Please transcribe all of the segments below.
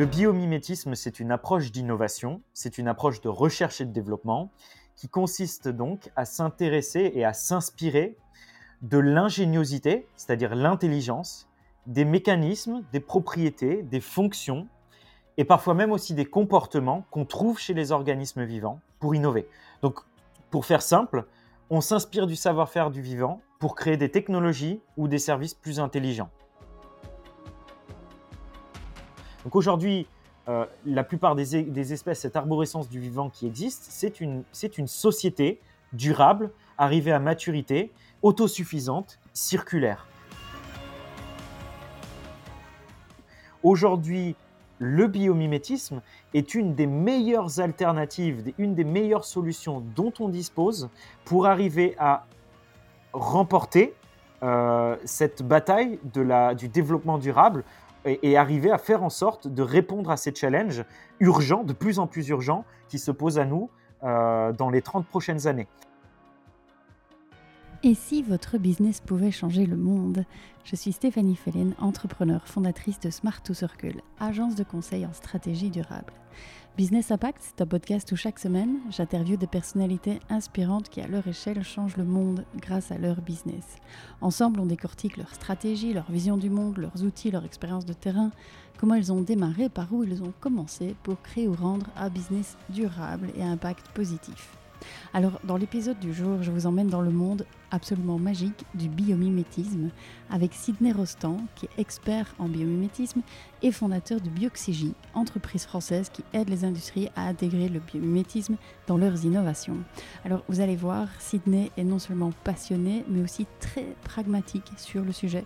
Le biomimétisme, c'est une approche d'innovation, c'est une approche de recherche et de développement qui consiste donc à s'intéresser et à s'inspirer de l'ingéniosité, c'est-à-dire l'intelligence, des mécanismes, des propriétés, des fonctions et parfois même aussi des comportements qu'on trouve chez les organismes vivants pour innover. Donc, pour faire simple, on s'inspire du savoir-faire du vivant pour créer des technologies ou des services plus intelligents. Donc aujourd'hui, euh, la plupart des, espèces, cette arborescence du vivant qui existe, c'est une, une société durable, arrivée à maturité, autosuffisante, circulaire. Aujourd'hui, le biomimétisme est une des meilleures alternatives, une des meilleures solutions dont on dispose pour arriver à remporter euh, cette bataille de la, du développement durable et, arriver à faire en sorte de répondre à ces challenges urgents, de plus en plus urgents, qui se posent à nous euh, dans les 30 prochaines années. Et si votre business pouvait changer le monde? Je suis Stéphanie Fellen, entrepreneur, fondatrice de Smart to Circle, agence de conseil en stratégie durable. Business Impact, c'est un podcast où chaque semaine, j'interviewe des personnalités inspirantes qui, à leur échelle, changent le monde grâce à leur business. Ensemble, on décortique leur stratégie, leur vision du monde, leurs outils, leur expérience de terrain, comment ils ont démarré, par où ils ont commencé pour créer ou rendre un business durable et à impact positif. Alors, dans l'épisode du jour, je vous emmène dans le monde absolument magique du biomimétisme avec Sidney Rostand, qui est expert en biomimétisme et fondateur de Bioxygie, entreprise française qui aide les industries à intégrer le biomimétisme dans leurs innovations. Alors vous allez voir, Sidney est non seulement passionné, mais aussi très pragmatique sur le sujet.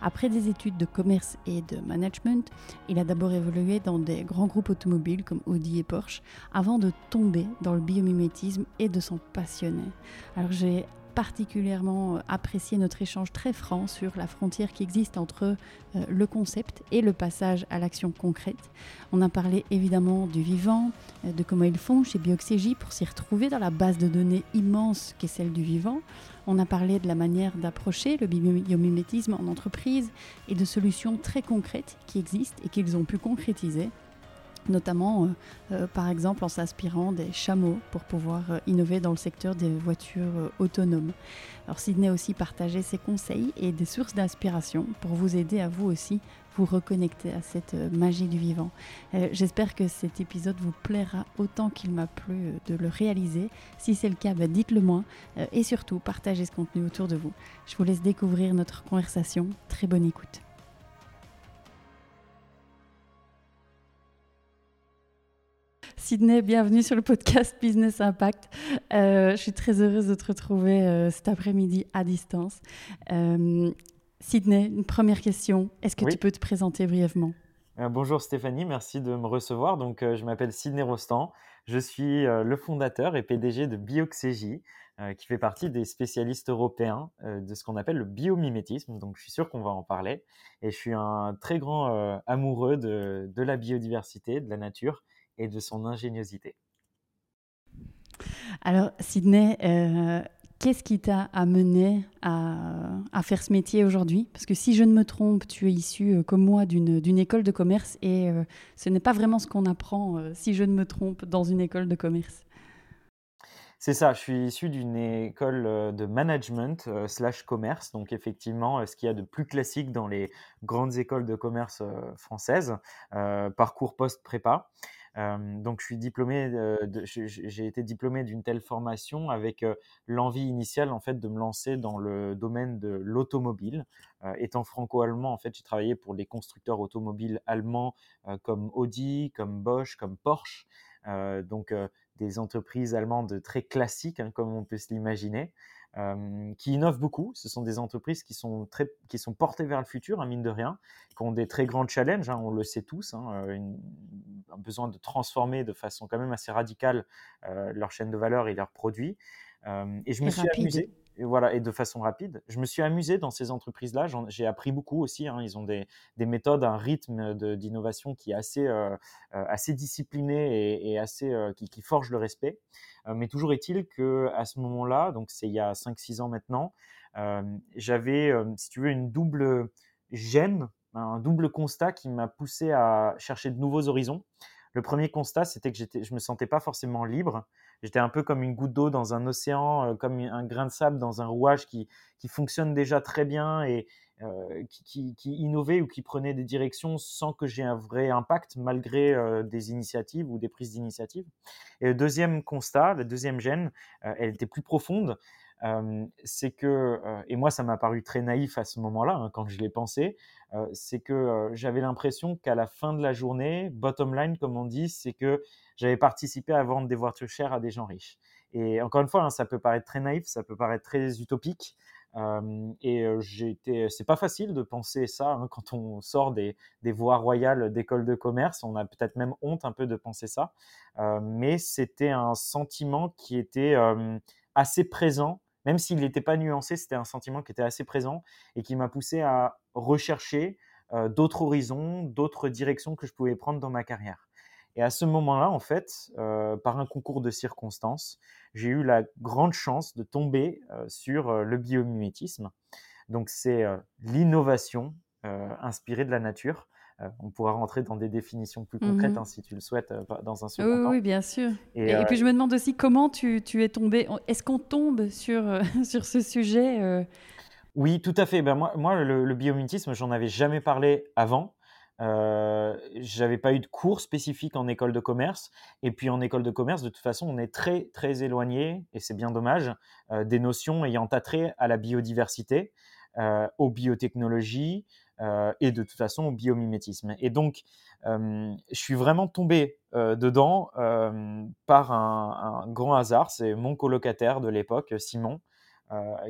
Après des études de commerce et de management, il a d'abord évolué dans des grands groupes automobiles comme Audi et Porsche, avant de tomber dans le biomimétisme et de s'en passionner. Alors j'ai particulièrement euh, apprécié notre échange très franc sur la frontière qui existe entre euh, le concept et le passage à l'action concrète. On a parlé évidemment du vivant, euh, de comment ils font chez Bioxégie pour s'y retrouver dans la base de données immense qu'est celle du vivant. On a parlé de la manière d'approcher le biomimétisme en entreprise et de solutions très concrètes qui existent et qu'ils ont pu concrétiser notamment euh, euh, par exemple en s'inspirant des chameaux pour pouvoir euh, innover dans le secteur des voitures autonomes. Alors Sydney aussi partagé ses conseils et des sources d'inspiration pour vous aider à vous aussi vous reconnecter à cette magie du vivant. J'espère que cet épisode vous plaira autant qu'il m'a plu de le réaliser. Si c'est le cas, bah, dites-le moi et surtout partagez ce contenu autour de vous. Je vous laisse découvrir notre conversation. Très bonne écoute. Sydney, bienvenue sur le podcast Business Impact. Euh, je suis très heureuse de te retrouver euh, cet après-midi à distance. Euh, Sydney, une première question. Est-ce que tu peux te présenter brièvement? Bonjour Stéphanie, merci de me recevoir. Donc, je m'appelle Sydney Rostand. Je suis le fondateur et PDG de Bioxégie, qui fait partie des spécialistes européens de ce qu'on appelle le biomimétisme. Donc, je suis sûr qu'on va en parler. Et je suis un très grand amoureux de, de la biodiversité, de la nature et de son ingéniosité. Alors, Sydney, euh, qu'est-ce qui t'a amené à, à, faire ce métier aujourd'hui? Parce que si je ne me trompe, tu es issu, euh, comme moi, d'une école de commerce et euh, ce n'est pas vraiment ce qu'on apprend, si je ne me trompe, dans une école de commerce. C'est ça, je suis issu d'une école de management slash commerce, donc effectivement ce qu'il y a de plus classique dans les grandes écoles de commerce françaises, parcours post-prépa donc, je suis diplômé, j'ai été diplômé d'une telle formation avec l'envie initiale en fait de me lancer dans le domaine de l'automobile. étant franco-allemand, en fait, j'ai travaillé pour les constructeurs automobiles allemands comme Audi, comme Bosch, comme Porsche. donc, des entreprises allemandes très classiques, hein, comme on peut se l'imaginer qui innovent beaucoup. Ce sont des entreprises qui sont, très, qui sont portées vers le futur, hein, mine de rien, qui ont des très grands challenges, hein, on le sait tous, hein, un besoin de transformer de façon quand même assez radicale leur chaîne de valeur et leurs produits. Et je me suis amusé et voilà, et de façon rapide. Je me suis amusé dans ces entreprises-là. J'ai appris beaucoup aussi. Hein. Ils ont des, des, méthodes, un rythme d'innovation qui est assez, euh, euh, assez discipliné et, et assez, euh, qui, qui, forge le respect. mais toujours est-il que à ce moment-là, donc c'est il y a 5-6 ans maintenant, j'avais, si tu veux, une double gêne un double constat qui m'a poussé à chercher de nouveaux horizons. Le premier constat, c'était que je ne me sentais pas forcément libre. J'étais un peu comme une goutte d'eau dans un océan, euh, comme un grain de sable dans un rouage qui, qui fonctionne déjà très bien et euh, qui, innovait ou qui prenait des directions sans que j'ai un vrai impact malgré euh, des initiatives ou des prises d'initiative. Et le deuxième constat, la deuxième gêne, elle était plus profonde c'est que, et moi ça m'a paru très naïf à ce moment-là, hein, quand je l'ai pensé, c'est que j'avais l'impression qu'à la fin de la journée, bottom line comme on dit, c'est que j'avais participé à vendre des voitures chères à des gens riches. Et encore une fois, hein, ça peut paraître très naïf, ça peut paraître très utopique, et j'étais, c'est pas facile de penser ça hein, quand on sort des voies royales d'école de commerce. On a peut-être même honte un peu de penser ça, mais c'était un sentiment qui était assez présent même s'il n'était pas nuancé, c'était un sentiment qui était assez présent et qui m'a poussé à rechercher euh, d'autres horizons, d'autres directions que je pouvais prendre dans ma carrière. Et à ce moment-là, en fait, euh, par un concours de circonstances, j'ai eu la grande chance de tomber euh, sur le biomimétisme. Donc c'est l'innovation inspirée de la nature euh, on pourra rentrer dans des définitions plus concrètes mhm. hein, si tu le souhaites euh, dans un second oui, temps. Oui, bien sûr. Et, puis je me demande aussi comment tu, es tombé. Est-ce qu'on tombe sur, euh, sur ce sujet Oui, tout à fait. Ben moi, moi, le, le biomimétisme, j'en avais jamais parlé avant. Euh, j'avais pas eu de cours spécifiques en école de commerce. Et puis en école de commerce, de toute façon, on est très très éloigné, et c'est bien dommage, des notions ayant attrait à la biodiversité, aux biotechnologies, euh, et de toute façon au biomimétisme. Et donc, euh, je suis vraiment tombé euh, dedans par un, grand hasard. C'est mon colocataire de l'époque, Simon,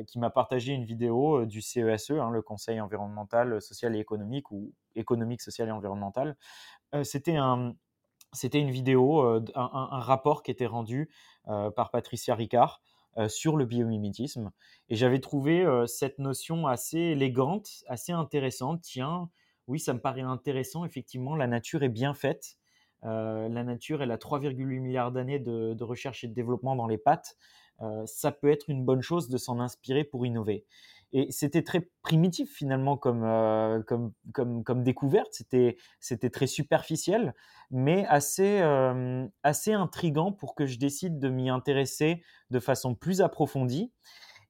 qui m'a partagé une vidéo du CESE, e, hein, le Conseil environnemental, social et économique, ou économique, social et environnemental. C'était un, une vidéo, un, rapport qui était rendu par Patricia Ricard sur le biomimétisme. Et j'avais trouvé euh, cette notion assez élégante, assez intéressante. Tiens, oui, ça me paraît intéressant. Effectivement, la nature est bien faite. Euh, la nature, elle a 3,8 milliards d'années de, recherche et de développement dans les pattes. ça peut être une bonne chose de s'en inspirer pour innover. Et c'était très primitif finalement comme, euh, comme, comme, découverte, c'était, très superficiel, mais assez, euh, assez intrigant pour que je décide de m'y intéresser de façon plus approfondie.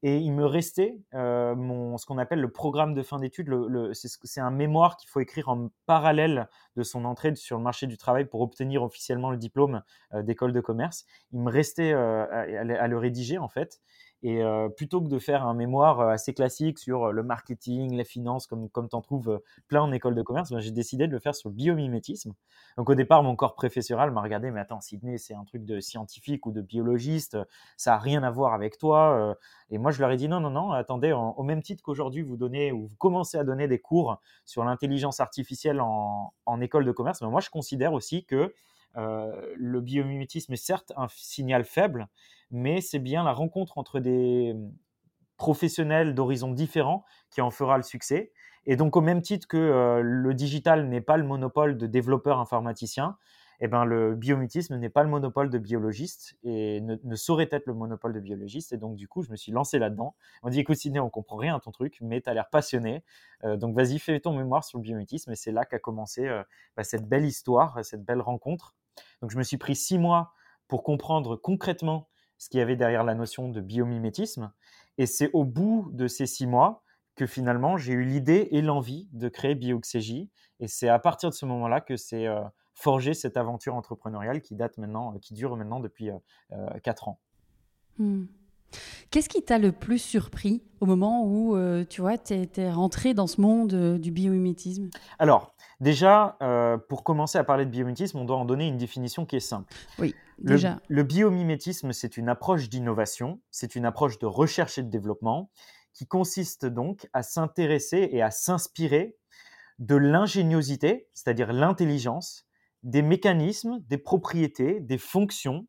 Et il me restait euh, mon, ce qu'on appelle le programme de fin d'études. Le, c'est, un mémoire qu'il faut écrire en parallèle de son entrée sur le marché du travail pour obtenir officiellement le diplôme d'école de commerce. Il me restait à, le rédiger en fait. Et euh, plutôt que de faire un mémoire euh, assez classique sur euh, le marketing, les finances, comme, comme tu en trouves plein en école de commerce, ben, j'ai décidé de le faire sur le biomimétisme. Donc au départ, mon corps professoral m'a regardé, mais attends, Sydney, c'est un truc de scientifique ou de biologiste, ça n'a rien à voir avec toi. Et moi, je leur ai dit, non, non, non, attendez, au même titre qu'aujourd'hui, vous donnez ou vous commencez à donner des cours sur l'intelligence artificielle en, en, école de commerce, ben, moi, je considère aussi que le biomimétisme est certes un signal faible, mais c'est bien la rencontre entre des mmh, professionnels d'horizons différents qui en fera le succès. Et donc, au même titre que euh, le digital n'est pas le monopole de développeurs informaticiens, eh ben, le biomutisme n'est pas le monopole de biologistes et ne, saurait être le monopole de biologistes. Et donc, du coup, je me suis lancé là-dedans. On dit, écoute, Sidney, on comprend rien à ton truc, mais tu as l'air passionné. Euh, donc, vas-y, fais ton mémoire sur le biomutisme. Et c'est là qu'a commencé euh, bah, cette belle histoire, cette belle rencontre. Donc, je me suis pris six mois pour comprendre concrètement ce qu'il y avait derrière la notion de biomimétisme. Et c'est au bout de ces six mois que finalement j'ai eu l'idée et l'envie de créer Bioxégie. Et c'est à partir de ce moment-là que c'est euh, forgé cette aventure entrepreneuriale qui date maintenant, qui dure maintenant depuis euh, euh, quatre ans. Hmm. Qu'est-ce qui t'a le plus surpris au moment où tu vois, tu es, rentré dans ce monde du biomimétisme? Alors, déjà, pour commencer à parler de biomimétisme, on doit en donner une définition qui est simple. Oui. Le, biomimétisme, c'est une approche d'innovation, c'est une approche de recherche et de développement qui consiste donc à s'intéresser et à s'inspirer de l'ingéniosité, c'est-à-dire l'intelligence, des mécanismes, des propriétés, des fonctions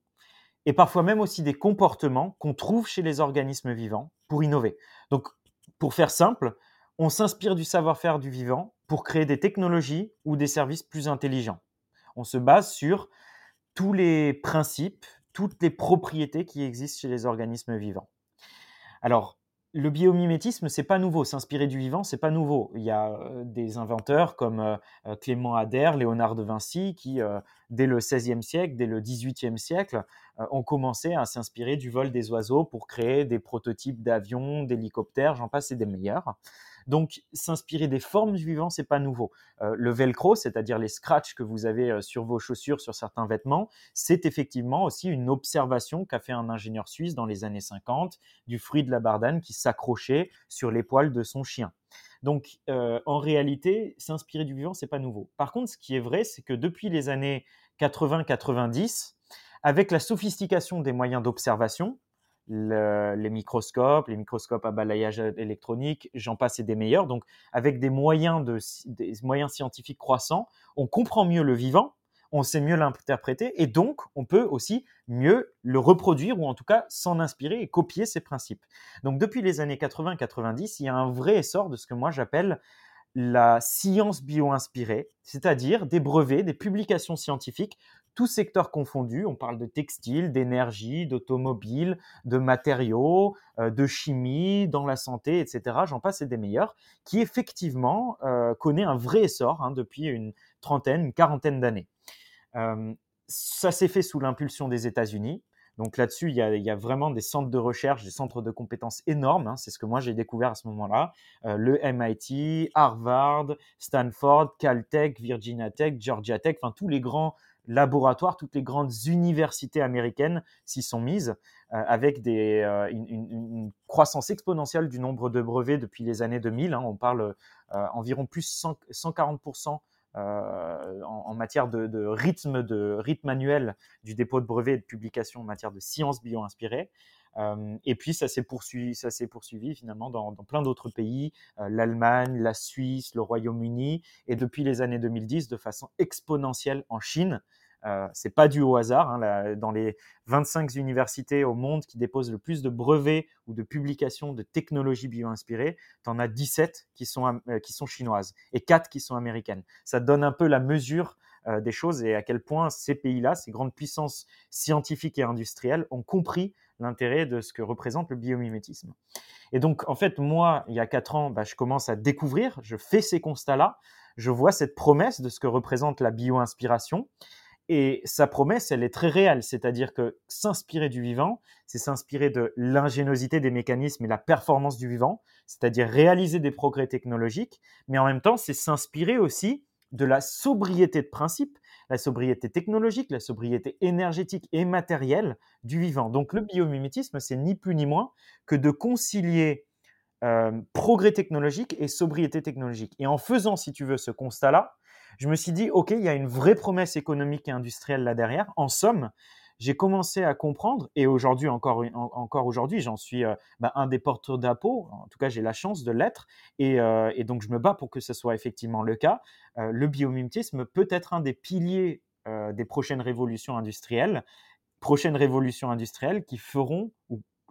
et parfois même aussi des comportements qu'on trouve chez les organismes vivants pour innover. Donc, pour faire simple, on s'inspire du savoir-faire du vivant pour créer des technologies ou des services plus intelligents. On se base sur tous les principes, toutes les propriétés qui existent chez les organismes vivants. Alors, le biomimétisme, c'est pas nouveau. S'inspirer du vivant, c'est pas nouveau. Il y a euh, des inventeurs comme euh, euh, Clément Ader, Léonard de Vinci, qui, dès le XVIe siècle, dès le XVIIIe siècle, ont commencé à s'inspirer du vol des oiseaux pour créer des prototypes d'avions, d'hélicoptères, j'en passe et des meilleurs. Donc, s'inspirer des formes du vivant, c'est pas nouveau. Euh, le velcro, c'est-à-dire les scratchs que vous avez euh, sur vos chaussures, sur certains vêtements, c'est effectivement aussi une observation qu'a fait un ingénieur suisse dans les années 50 du fruit de la bardane qui s'accrochait sur les poils de son chien. Donc, euh, en réalité, s'inspirer du vivant, c'est pas nouveau. Par contre, ce qui est vrai, c'est que depuis les années 80-90, avec la sophistication des moyens d'observation, les microscopes, les microscopes à balayage électronique, j'en passe et des meilleurs. Donc, avec des moyens, de, des moyens scientifiques croissants, on comprend mieux le vivant, on sait mieux l'interpréter et donc on peut aussi mieux le reproduire ou en tout cas s'en inspirer et copier ses principes. Donc, depuis les années 80-90, il y a un vrai essor de ce que moi j'appelle la science bio-inspirée, c'est-à-dire des brevets, des publications scientifiques, tous secteurs confondus. On parle de textile, d'énergie, d'automobile, de matériaux, euh, de chimie, dans la santé, etc. J'en passe et des meilleurs, qui effectivement euh, connaît un vrai essor hein, depuis une trentaine, une quarantaine d'années. Euh, ça s'est fait sous l'impulsion des États-Unis. Donc là-dessus, il, y, a, vraiment des centres de recherche, des centres de compétences énormes. Hein, c'est ce que moi j'ai découvert à ce moment-là. Euh, le MIT, Harvard, Stanford, Caltech, Virginia Tech, Georgia Tech, enfin tous les grands laboratoires, toutes les grandes universités américaines s'y sont mises euh, avec euh, une, croissance exponentielle du nombre de brevets depuis les années 2000. Hein. on parle environ plus 140% euh, en, matière de, rythme, de rythme annuel du dépôt de brevets et de publication en matière de sciences bio-inspirées. Euh, et puis ça s'est poursuivi, ça s'est poursuivi finalement dans, plein d'autres pays, euh, l'Allemagne, la Suisse, le Royaume-Uni, et depuis les années 2010 de façon exponentielle en Chine. Euh, c'est pas dû au hasard. Hein, dans les 25 universités au monde qui déposent le plus de brevets ou de publications de technologies bio-inspirées, tu en as 17 qui sont, euh, qui sont chinoises et 4 qui sont américaines. Ça donne un peu la mesure euh, des choses et à quel point ces pays-là, ces grandes puissances scientifiques et industrielles, ont compris l'intérêt de ce que représente le biomimétisme. Et donc, en fait, moi, il y a 4 ans, bah, je commence à découvrir, je fais ces constats-là, je vois cette promesse de ce que représente la bio-inspiration. Et sa promesse, elle est très réelle, c'est-à-dire que s'inspirer du vivant, c'est s'inspirer de l'ingéniosité des mécanismes et la performance du vivant, c'est-à-dire réaliser des progrès technologiques, mais en même temps, c'est s'inspirer aussi de la sobriété de principe, la sobriété technologique, la sobriété énergétique et matérielle du vivant. Donc le biomimétisme, c'est ni plus ni moins que de concilier euh, progrès technologique et sobriété technologique. Et en faisant, si tu veux, ce constat-là, je me suis dit, OK, il y a une vraie promesse économique et industrielle là derrière. En somme, j'ai commencé à comprendre, et aujourd'hui, encore, encore aujourd'hui, j'en suis euh, bah, un des porteurs d'impôts, en tout cas j'ai la chance de l'être, et, euh, donc je me bats pour que ce soit effectivement le cas. Euh, le biomimétisme peut être un des piliers des prochaines révolutions industrielles, prochaines révolutions industrielles qui feront,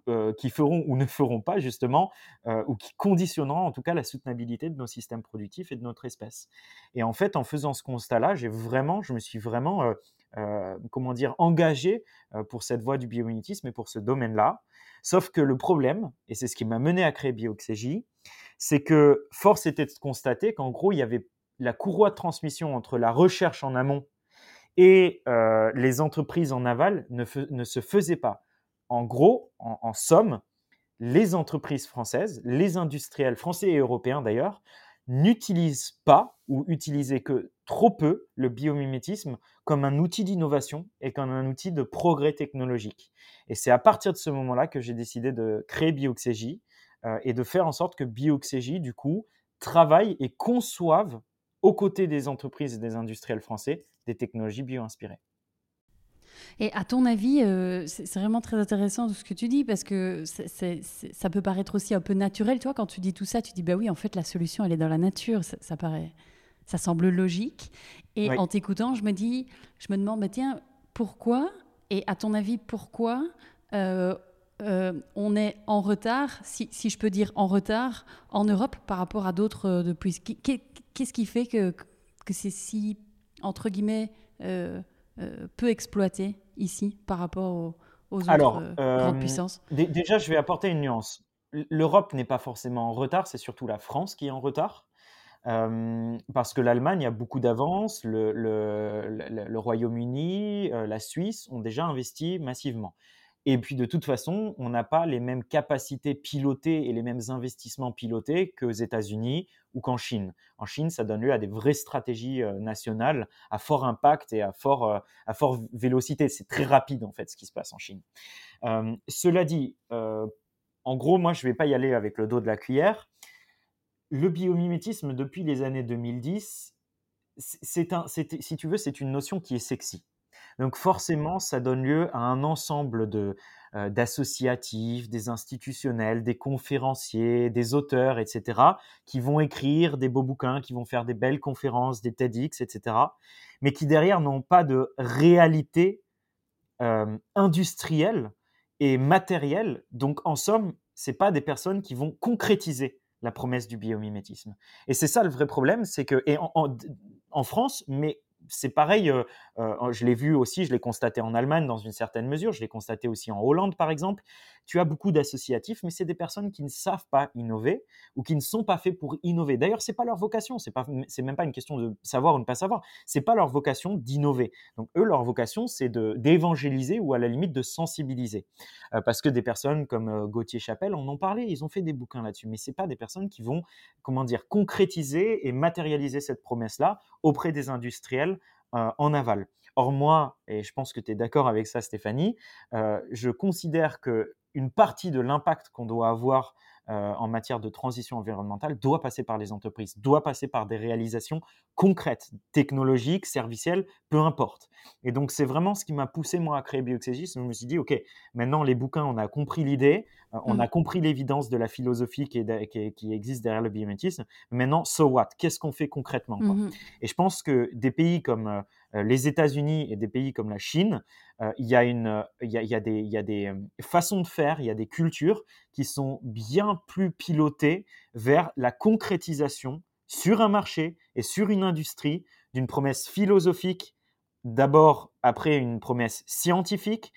euh, qui feront ou ne feront pas justement, euh, ou qui conditionneront en tout cas la soutenabilité de nos systèmes productifs et de notre espèce. Et en fait, en faisant ce constat-là, j'ai vraiment, je me suis vraiment, euh, comment dire, engagé pour cette voie du biomimétisme et pour ce domaine-là. Sauf que le problème, et c'est ce qui m'a mené à créer BioXégie, c'est que force était de constater qu'en gros, il y avait la courroie de transmission entre la recherche en amont et les entreprises en aval ne se faisait pas en gros, en, somme, les entreprises françaises, les industriels français et européens d'ailleurs, n'utilisent pas ou utilisaient que trop peu le biomimétisme comme un outil d'innovation et comme un outil de progrès technologique. Et c'est à partir de ce moment-là que j'ai décidé de créer Bioxégie euh, et de faire en sorte que Bioxégie, du coup, travaille et conçoive aux côtés des entreprises et des industriels français des technologies bio-inspirées. Et à ton avis, euh, c'est vraiment très intéressant ce que tu dis parce que ça peut paraître aussi un peu naturel. Toi, quand tu dis tout ça, tu dis bah oui, en fait, la solution, elle est dans la nature. Ça, paraît, ça semble logique. Et en t'écoutant, je me dis, je me demande, bah, tiens, pourquoi Et à ton avis, pourquoi euh, euh, on est en retard, si, je peux dire en retard, en Europe par rapport à d'autres de plus? Qu'est-ce qui fait que, que c'est si, entre guillemets, euh, peu exploité ici par rapport aux, autres euh, grandes euh, puissances Déjà, je vais apporter une nuance. l'Europe n'est pas forcément en retard, c'est surtout la France qui est en retard. parce que l'Allemagne a beaucoup d'avance, le, le Royaume-Uni, la Suisse ont déjà investi massivement. Et puis de toute façon, on n'a pas les mêmes capacités pilotées et les mêmes investissements pilotés qu'aux États-Unis ou qu'en Chine. En Chine, ça donne lieu à des vraies stratégies euh, nationales à fort impact et à fort, euh, à fort vélocité. C'est très rapide en fait ce qui se passe en Chine. Euh, cela dit, en gros, moi je ne vais pas y aller avec le dos de la cuillère. Le biomimétisme depuis les années 2010, c'est un, si tu veux, c'est une notion qui est sexy. Donc forcément, ça donne lieu à un ensemble de, euh, d'associatifs, des institutionnels, des conférenciers, des auteurs, etc., qui vont écrire des beaux bouquins, qui vont faire des belles conférences, des TEDx, etc., mais qui derrière n'ont pas de réalité euh, industrielle et matérielle. Donc en somme, c'est pas des personnes qui vont concrétiser la promesse du biomimétisme. Et c'est ça le vrai problème, c'est que et en France, mais c'est pareil, euh, euh, je l'ai vu aussi, je l'ai constaté en Allemagne dans une certaine mesure, je l'ai constaté aussi en Hollande par exemple. Tu as beaucoup d'associatifs, mais c'est des personnes qui ne savent pas innover ou qui ne sont pas faits pour innover. D'ailleurs, c'est pas leur vocation, c'est pas, c'est même pas une question de savoir ou ne pas savoir, c'est pas leur vocation d'innover. Donc eux, leur vocation, c'est d'évangéliser ou à la limite de sensibiliser, euh, parce que des personnes comme Gauthier Chapelle en ont parlé, ils ont fait des bouquins là-dessus, mais c'est pas des personnes qui vont, comment dire, concrétiser et matérialiser cette promesse-là auprès des industriels euh, en aval. Or moi, et je pense que tu es d'accord avec ça Stéphanie, euh, je considère que une partie de l'impact qu'on doit avoir euh, en matière de transition environnementale doit passer par les entreprises, doit passer par des réalisations concrètes, technologiques, servicielles, peu importe. Et donc c'est vraiment ce qui m'a poussé moi à créer Bioxégis. Je me suis dit, ok, maintenant les bouquins, on a compris l'idée, euh, on a mmh. compris l'évidence de la philosophie qui, qui, existe derrière le biométisme. Maintenant, so what? Qu'est-ce qu'on fait concrètement mmh Et je pense que des pays comme euh, les États-Unis et des pays comme la Chine, il y, a une, il y a des, des façons de faire, il y a des cultures qui sont bien plus pilotées vers la concrétisation sur un marché et sur une industrie d'une promesse philosophique, d'abord après une promesse scientifique,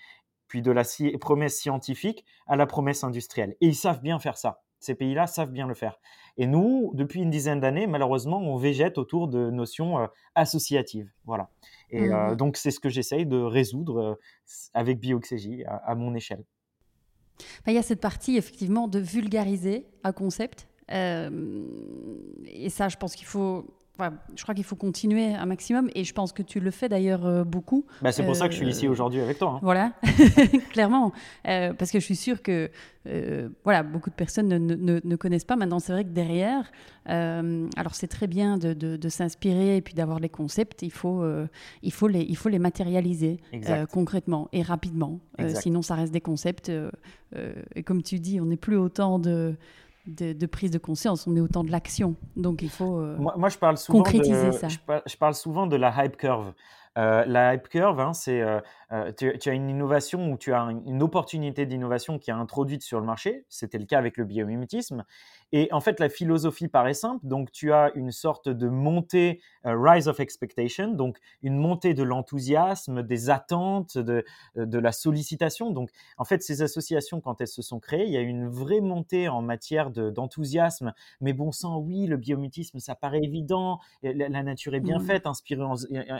puis de la promesse scientifique à la promesse industrielle. Et ils savent bien faire ça. Ces pays-là savent bien le faire. Et nous, depuis une dizaine d'années, malheureusement, on végète autour de notions euh, associatives. Voilà. Et euh, mmh donc, c'est ce que j'essaye de résoudre euh, avec Bioxégie à, mon échelle. Il y a cette partie, effectivement, de vulgariser un concept. et ça, je pense qu'il faut je crois qu'il faut continuer un maximum et je pense que tu le fais d'ailleurs euh, beaucoup. Bah, c'est pour ça que je suis ici euh, aujourd'hui avec toi. Hein. Voilà, clairement. Euh, parce que je suis sûre que voilà, beaucoup de personnes ne, ne, ne connaissent pas. Maintenant, c'est vrai que derrière, alors c'est très bien de, de, s'inspirer et puis d'avoir les concepts. Il faut, il faut, les, il faut les matérialiser concrètement et rapidement. sinon, ça reste des concepts. et comme tu dis, on n'est plus autant de de, prise de conscience, on est autant de l'action. Donc il faut euh, moi, je parle souvent concrétiser ça. Je parle, souvent de la hype curve. Euh, la hype curve, hein, c'est euh, tu, tu, as une innovation ou tu as une opportunité d'innovation qui est introduite sur le marché. C'était le cas avec le biomimétisme. Et en fait, la philosophie paraît simple. Donc, tu as une sorte de montée, euh, rise of expectation, donc une montée de l'enthousiasme, des attentes, de, de la sollicitation. Donc, en fait, ces associations, quand elles se sont créées, il y a une vraie montée en matière d'enthousiasme. Mais bon sang, oui, le biométisme, ça paraît évident. La, nature est bien mmh. faite, inspiré,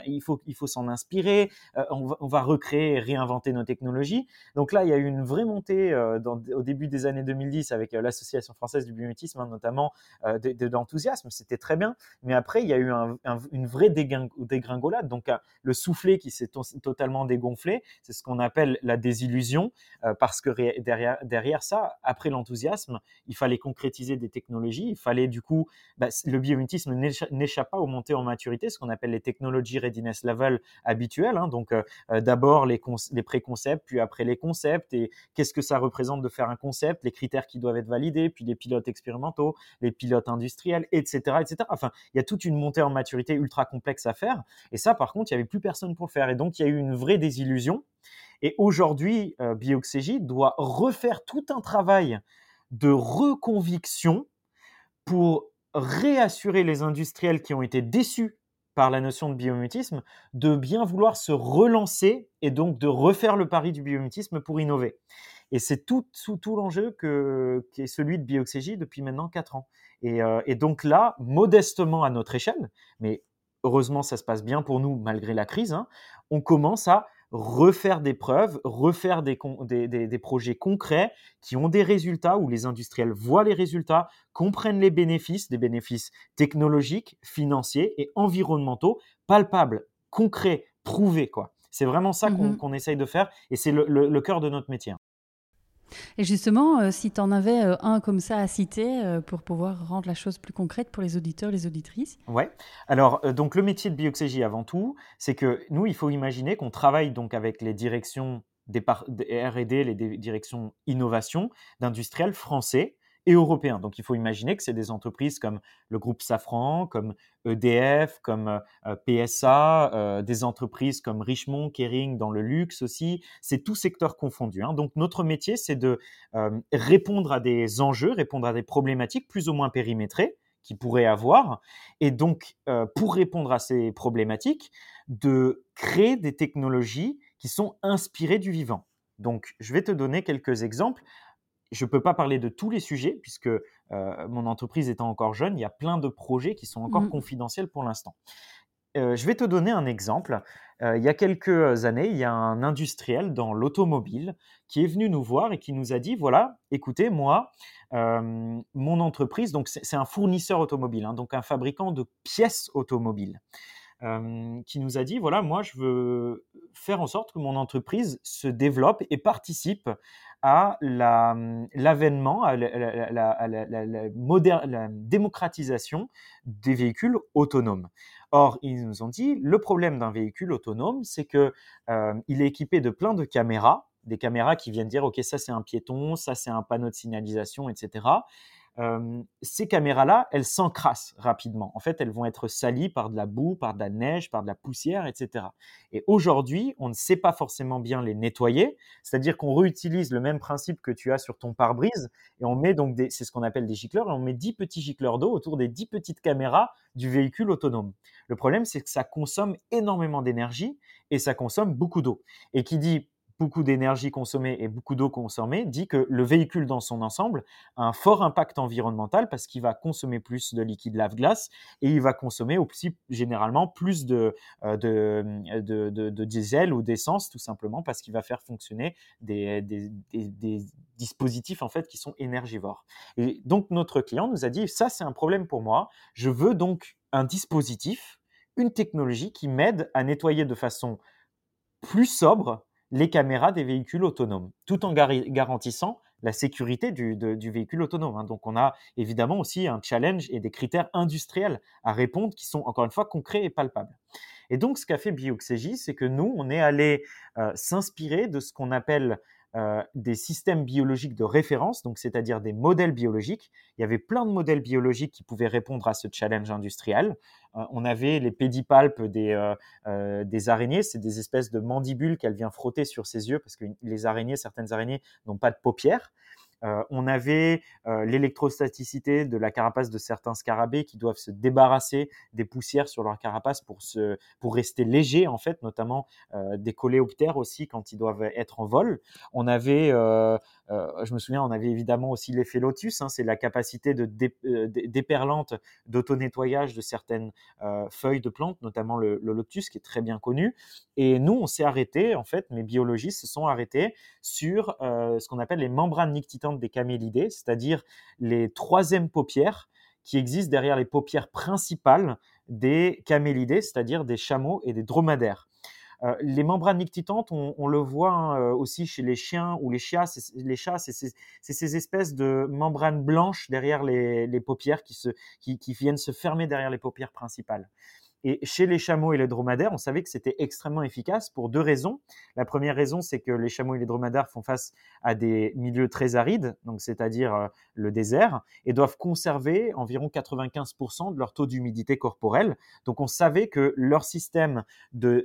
il faut, il faut s'en inspirer. Euh, on, va, on, va, recréer et réinventer nos technologies. Donc là, il y a eu une vraie montée euh, dans, au début des années 2010 avec l'Association française du Hein, notamment euh, d'enthousiasme, c'était très bien. Mais après, il y a eu une vraie dégringolade. Donc, euh, le soufflet qui s'est totalement dégonflé, c'est ce qu'on appelle la désillusion, euh, parce que derrière, derrière ça, après l'enthousiasme, il fallait concrétiser des technologies. Il fallait du coup, bah, le biomimétisme n'échappe pas aux montées en maturité, ce qu'on appelle les technologies readiness level habituelles. Hein. donc, d'abord les, les préconcepts, puis après les concepts, et qu'est-ce que ça représente de faire un concept, les critères qui doivent être validés, puis les pilotes expérimentaux les pilotes industriels, etc., etc. Enfin, il y a toute une montée en maturité ultra complexe à faire. Et ça, par contre, il n'y avait plus personne pour le faire. Et donc, il y a eu une vraie désillusion. Et aujourd'hui, euh, doit refaire tout un travail de reconviction pour réassurer les industriels qui ont été déçus par la notion de biomimétisme de bien vouloir se relancer et donc de refaire le pari du biomimétisme pour innover. Et c'est tout, tout, tout l'enjeu qui est celui de Bioxégie depuis maintenant 4 ans. Et, et, donc là, modestement à notre échelle, mais heureusement ça se passe bien pour nous malgré la crise, hein, on commence à refaire des preuves, refaire des, des, projets concrets qui ont des résultats, où les industriels voient les résultats, comprennent les bénéfices, des bénéfices technologiques, financiers et environnementaux, palpables, concrets, prouvés. quoi. C'est vraiment ça qu'on mmh essaye de faire et c'est le, cœur de notre métier. Et justement, euh, si tu en avais euh, un comme ça à citer euh, pour pouvoir rendre la chose plus concrète pour les auditeurs, les auditrices? Ouais. Alors, donc le métier de bioxégie avant tout, c'est que nous, il faut imaginer qu'on travaille donc avec les directions R&D, les directions innovation d'industriels français et européens. Donc il faut imaginer que c'est des entreprises comme le groupe Safran, comme EDF, comme euh, PSA, euh, des entreprises comme Richemont, Kering dans le luxe aussi. C'est tout secteur confondu. Hein. Donc notre métier, c'est de euh, répondre à des enjeux, répondre à des problématiques plus ou moins périmétrées qui pourraient avoir. Et donc, pour répondre à ces problématiques, de créer des technologies qui sont inspirées du vivant. Donc, je vais te donner quelques exemples je ne peux pas parler de tous les sujets puisque euh, mon entreprise étant encore jeune, il y a plein de projets qui sont encore mmh. confidentiels pour l'instant. Euh, je vais te donner un exemple. Euh, il y a quelques années, il y a un industriel dans l'automobile qui est venu nous voir et qui nous a dit, voilà, écoutez, moi, mon entreprise, donc c'est un fournisseur automobile, hein, donc un fabricant de pièces automobiles. qui nous a dit voilà, moi je veux faire en sorte que mon entreprise se développe et participe à l'avènement, à, la, démocratisation des véhicules autonomes. Or, ils nous ont dit, le problème d'un véhicule autonome, c'est qu'il euh, est équipé de plein de caméras, des caméras qui viennent dire, OK, ça c'est un piéton, ça c'est un panneau de signalisation, etc ces caméras-là, elles s'encrassent rapidement. En fait, elles vont être salies par de la boue, par de la neige, par de la poussière, etc. Et aujourd'hui, on ne sait pas forcément bien les nettoyer, c'est-à-dire qu'on réutilise le même principe que tu as sur ton pare-brise et on met donc, c'est ce qu'on appelle des gicleurs, et on met 10 petits gicleurs d'eau autour des 10 petites caméras du véhicule autonome. Le problème, c'est que ça consomme énormément d'énergie et ça consomme beaucoup d'eau. Et qui dit beaucoup d'énergie consommée et beaucoup d'eau consommée, dit que le véhicule dans son ensemble a un fort impact environnemental parce qu'il va consommer plus de liquide lave-glace et il va consommer aussi généralement plus de, euh, de, diesel ou d'essence tout simplement parce qu'il va faire fonctionner des, des, des, dispositifs en fait qui sont énergivores. Et donc notre client nous a dit ça c'est un problème pour moi, je veux donc un dispositif, une technologie qui m'aide à nettoyer de façon plus sobre les caméras des véhicules autonomes, tout en garantissant la sécurité du, véhicule autonome. Hein. Donc on a évidemment aussi un challenge et des critères industriels à répondre qui sont encore une fois concrets et palpables. Et donc ce qu'a fait Bioxégie, c'est que nous, on est allé euh, s'inspirer de ce qu'on appelle euh, des systèmes biologiques de référence, donc c'est-à-dire des modèles biologiques. Il y avait plein de modèles biologiques qui pouvaient répondre à ce challenge industriel. Euh, on avait les pédipalpes des, euh, des araignées, c'est des espèces de mandibules qu'elle vient frotter sur ses yeux parce que les araignées, certaines araignées n'ont pas de paupières. Euh, on avait euh, l'électrostaticité de la carapace de certains scarabées qui doivent se débarrasser des poussières sur leur carapace pour, se, pour rester légers, en fait, notamment euh, des coléoptères aussi quand ils doivent être en vol. On avait, je me souviens, on avait évidemment aussi l'effet lotus, hein, c'est la capacité de déperlante, d'auto-nettoyage de certaines feuilles de plantes, notamment le, le, lotus qui est très bien connu. Et nous, on s'est arrêté, en fait, mes biologistes se sont arrêtés sur ce qu'on appelle les membranes nictitantes des camélidés, c'est-à-dire les troisièmes paupières qui existent derrière les paupières principales des camélidés, c'est-à-dire des chameaux et des dromadaires. Euh, les membranes nictitantes, on, le voit hein, euh, aussi chez les chiens ou les chats. C'est ces espèces de membranes blanches derrière les, paupières qui, viennent se fermer derrière les paupières principales. Et chez les chameaux et les dromadaires, on savait que c'était extrêmement efficace pour deux raisons. La première raison, c'est que les chameaux et les dromadaires font face à des milieux très arides, donc c'est-à-dire euh, le désert, et doivent conserver environ 95% de leur taux d'humidité corporelle. Donc on savait que leur système de,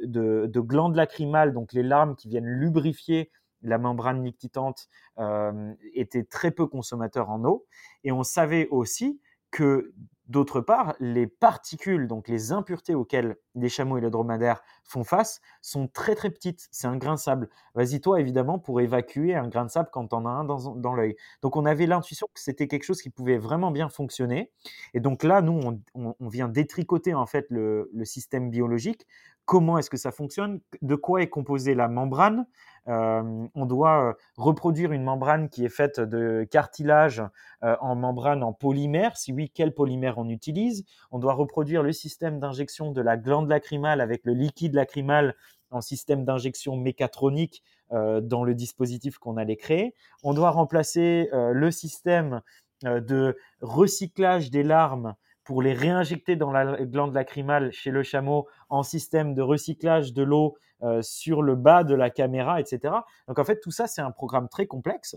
glandes lacrymales, donc les larmes qui viennent lubrifier la membrane nictitante, euh, était très peu consommateur en eau. Et on savait aussi que D'autre part, les particules, donc les impuretés auxquelles les chameaux et les dromadaires font face, sont très très petites. C'est un grain de sable. Vas-y, toi, évidemment, pour évacuer un grain de sable quand on a un dans, l'œil. Donc, on avait l'intuition que c'était quelque chose qui pouvait vraiment bien fonctionner. Et donc là, nous, on, vient détricoter en fait le système biologique. Comment est-ce que ça fonctionne De quoi est composée la membrane euh, on doit euh, reproduire une membrane qui est faite de cartilage euh, en membrane en polymère. Si oui, quel polymère on utilise? On doit reproduire le système d'injection de la glande lacrymale avec le liquide lacrymal en système d'injection mécatronique dans le dispositif qu'on allait créer. On doit remplacer le système de recyclage des larmes pour les réinjecter dans la glande lacrymale chez le chameau en système de recyclage de l'eau euh, sur le bas de la caméra, etc. Donc en fait, tout ça, c'est un programme très complexe.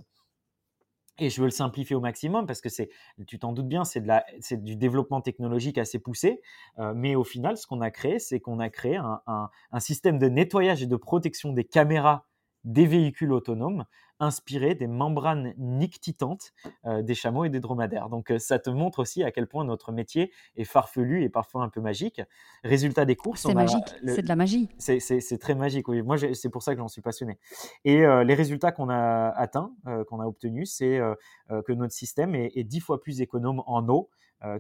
Et je veux le simplifier au maximum parce que c'est, tu t'en doutes bien, c'est, de la, c'est du développement technologique assez poussé. Euh, mais au final, ce qu'on a créé, c'est qu'on a créé un, un système de nettoyage et de protection des caméras des véhicules autonomes inspirés des membranes nictitantes euh, des chameaux et des dromadaires. Donc euh, ça te montre aussi à quel point notre métier est farfelu et parfois un peu magique. Résultat des courses, c'est magique, c'est de la magie. C'est très magique, oui. Moi, c'est pour ça que j'en suis passionné. Et euh, les résultats qu'on a atteints, qu'on a obtenus, c'est que notre système est dix fois plus économe en eau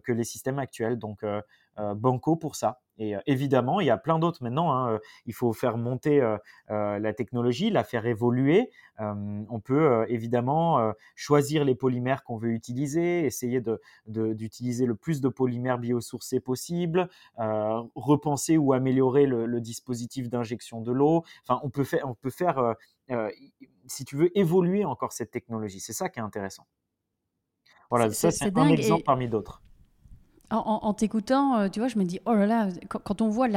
que les systèmes actuels. Donc, Banco pour ça. Et évidemment, il y a plein d'autres maintenant. Hein, il faut faire monter la technologie, la faire évoluer. on peut évidemment choisir les polymères qu'on veut utiliser, essayer d'utiliser de, le plus de polymères biosourcés possible, repenser ou améliorer le, dispositif d'injection de l'eau. Enfin, on peut faire, on peut faire si tu veux, évoluer encore cette technologie. C'est ça qui est intéressant. Voilà, ça c'est un exemple parmi d'autres. En, t'écoutant, euh, tu vois, je me dis, oh là là, quand, on voit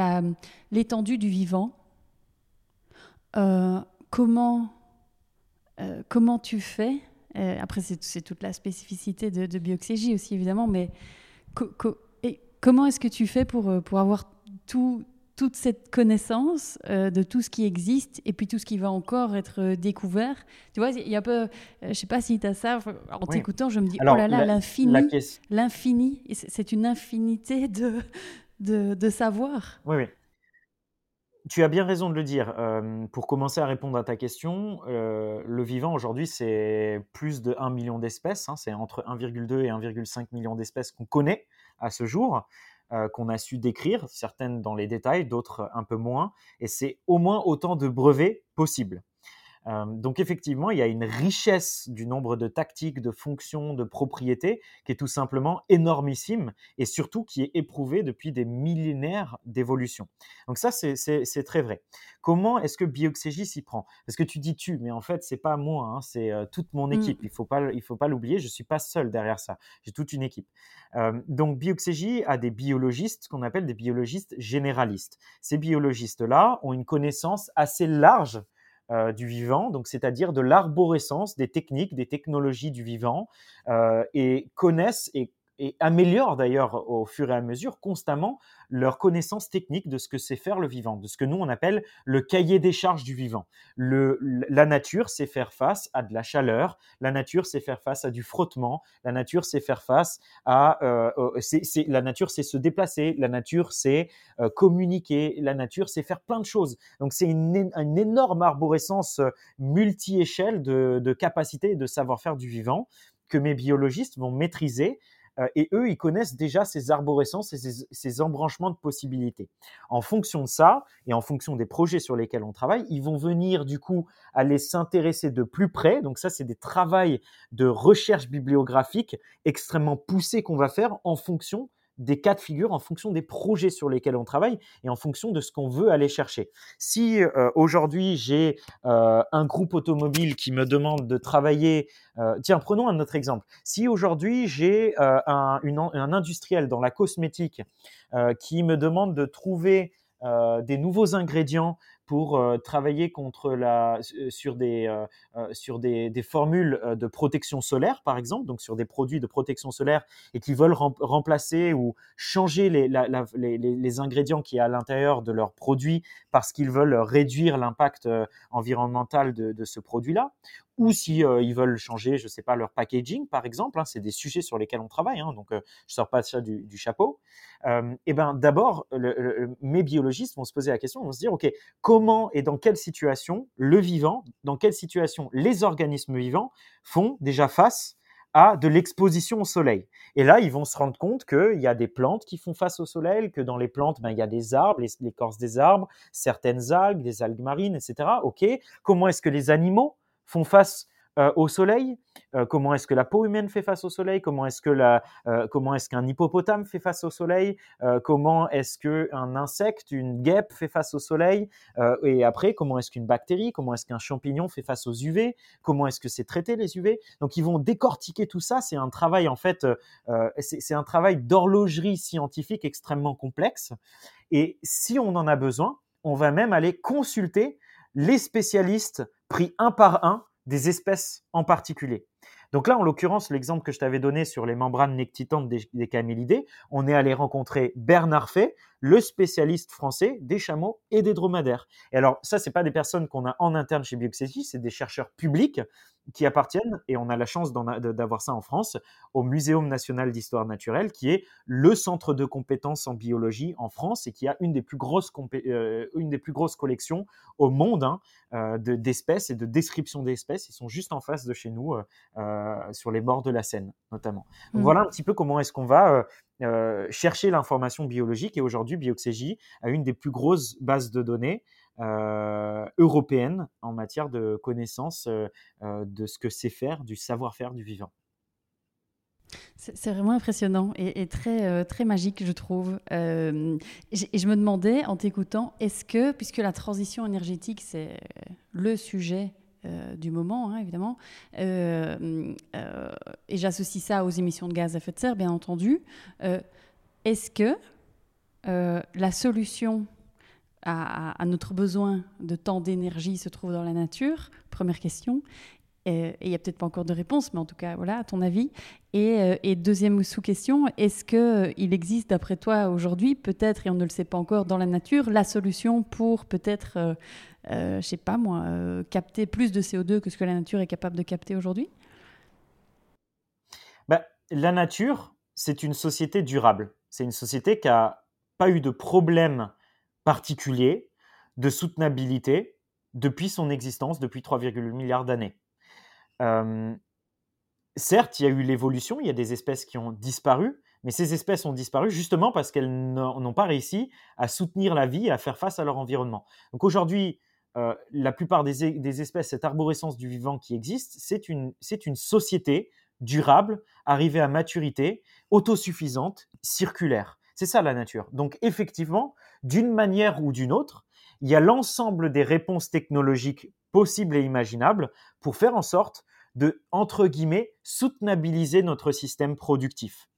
l'étendue du vivant, euh, comment, euh, comment tu fais Après, c'est toute la spécificité de, de Bioxégie aussi, évidemment, mais comment est-ce que tu fais pour, pour avoir tout, toute cette connaissance euh, de tout ce qui existe et puis tout ce qui va encore être euh, découvert. Tu vois, il y a un peu, euh, je sais pas si tu as ça, en t'écoutant, je me dis, oh là là, l'infini, l'infini, c'est une infinité de, de, de, savoir. Oui, oui. Tu as bien raison de le dire. pour commencer à répondre à ta question, le vivant aujourd'hui, c'est plus de 1 million d'espèces. Hein. c'est entre 1,2 et 1,5 million d'espèces qu'on connaît à ce jour. Euh, qu'on a su décrire, certaines dans les détails, d'autres un peu moins, et c'est au moins autant de brevets possibles. Euh, donc effectivement, il y a une richesse du nombre de tactiques, de fonctions, de propriétés qui est tout simplement énormissime et surtout qui est éprouvée depuis des millénaires d'évolution. Donc ça, c'est très vrai. Comment est-ce que Bioxégie s'y prend? Parce que tu dis tu, mais en fait, c'est pas moi, hein, c'est euh, toute mon mmh. équipe. Il faut pas, il faut pas l'oublier. Je suis pas seul derrière ça. J'ai toute une équipe. Euh, donc Bioxégie a des biologistes, qu'on appelle des biologistes généralistes. Ces biologistes-là ont une connaissance assez large euh, du vivant, donc c'est-à-dire de l'arborescence des techniques, des technologies du vivant, euh, et connaissent et et améliorent d'ailleurs au fur et à mesure constamment leur connaissance technique de ce que c'est faire le vivant, de ce que nous on appelle le cahier des charges du vivant. La nature sait faire face à de la chaleur, la nature sait faire face à du frottement, la nature sait faire face à, euh, la nature sait se déplacer, la nature sait euh, communiquer, la nature sait faire plein de choses. Donc c'est une, énorme arborescence euh, multi-échelle de, de capacité et de savoir-faire du vivant que mes biologistes vont maîtriser euh, et eux, ils connaissent déjà ces arborescences et ces, embranchements de possibilités. En fonction de ça, et en fonction des projets sur lesquels on travaille, ils vont venir du coup aller s'intéresser de plus près. Donc ça, c'est des travaux de recherche bibliographique extrêmement poussés qu'on va faire en fonction des cas de figure en fonction des projets sur lesquels on travaille et en fonction de ce qu'on veut aller chercher. Si euh, aujourd'hui j'ai euh, un groupe automobile qui me demande de travailler, euh, tiens, prenons un autre exemple. Si aujourd'hui j'ai un, un, industriel dans la cosmétique qui me demande de trouver des nouveaux ingrédients pour euh, travailler euh, sur, des, euh, formules de protection solaire, par exemple, donc sur des produits de protection solaire et qui veulent remplacer ou changer les, ingrédients qui y a à l'intérieur de leurs produits parce qu'ils veulent réduire l'impact environnemental de, de ce produit-là ou si ils veulent changer, je sais pas, leur packaging par exemple. Hein, c'est des sujets sur lesquels on travaille, hein, donc je sors pas ça du, chapeau. et ben d'abord, mes biologistes vont se poser la question, vont se dire, ok, comment et dans quelle situation le vivant, dans quelle situation les organismes vivants font déjà face à de l'exposition au soleil? Et là, ils vont se rendre compte qu'il y a des plantes qui font face au soleil, que dans les plantes, ben, il y a des arbres, l'écorce des arbres, certaines algues, des algues marines, etc. OK. Comment est-ce que les animaux font face euh, au soleil, euh, comment est-ce que la peau humaine fait face au soleil, comment est-ce que la, euh, comment est-ce qu'un hippopotame fait face au soleil, comment est-ce qu'un insecte, une guêpe fait face au soleil, et après comment est-ce qu'une bactérie, comment est-ce qu'un champignon fait face aux UV, comment est-ce que c'est traité les UV. Donc ils vont décortiquer tout ça. C'est un travail en fait, c'est un travail d'horlogerie scientifique extrêmement complexe. Et si on en a besoin, on va même aller consulter les spécialistes pris un par un des espèces en particulier. Donc là, en l'occurrence, l'exemple que je t'avais donné sur les membranes nectitantes des, des camélidés, on est allé rencontrer Bernard Fay, le spécialiste français des chameaux et des dromadaires. Et alors, ça, c'est pas des personnes qu'on a en interne chez Bioxégie, c'est des chercheurs publics qui appartiennent, et on a la chance d'avoir ça en France, au Muséum national d'histoire naturelle, qui est le centre de compétences en biologie en France et qui a une des plus grosses, euh, une des plus grosses collections au monde hein, euh, d'espèces et de descriptions d'espèces. Ils sont juste en face de chez nous, euh, sur les bords de la Seine, notamment. Donc mmh. voilà un petit peu comment est-ce qu'on va euh, chercher l'information biologique. Et aujourd'hui, Bioxégie a une des plus grosses bases de données euh, européennes en matière de connaissance euh, de ce que c'est faire, du savoir-faire du vivant. C'est vraiment impressionnant et, très, très magique, je trouve. et je me demandais, en t'écoutant, est-ce que, puisque la transition énergétique, c'est le sujet euh, du moment, hein, évidemment. Euh, euh, et j'associe ça aux émissions de gaz à effet de serre, bien entendu. Est-ce que la solution à, notre besoin de temps d'énergie se trouve dans la nature? Première question. Et il n'y a peut-être pas encore de réponse, mais en tout cas, voilà, à ton avis. Et, deuxième sous-question, est-ce qu'il existe, d'après toi, aujourd'hui, peut-être, et on ne le sait pas encore, dans la nature, la solution pour peut-être je sais pas moi, euh, capter plus de CO2 que ce que la nature est capable de capter aujourd'hui bah, La nature, c'est une société durable. C'est une société qui n'a pas eu de problème particulier de soutenabilité depuis son existence, depuis 3,8 milliards d'années. Euh, certes, il y a eu l'évolution, il y a des espèces qui ont disparu, mais ces espèces ont disparu justement parce qu'elles n'ont pas réussi à soutenir la vie et à faire face à leur environnement. Donc aujourd'hui, euh, la plupart des, espèces, cette arborescence du vivant qui existe, c'est une, une société durable, arrivée à maturité, autosuffisante, circulaire. C'est ça la nature. Donc effectivement, d'une manière ou d'une autre, il y a l'ensemble des réponses technologiques possibles et imaginables pour faire en sorte de, entre guillemets, soutenabiliser notre système productif.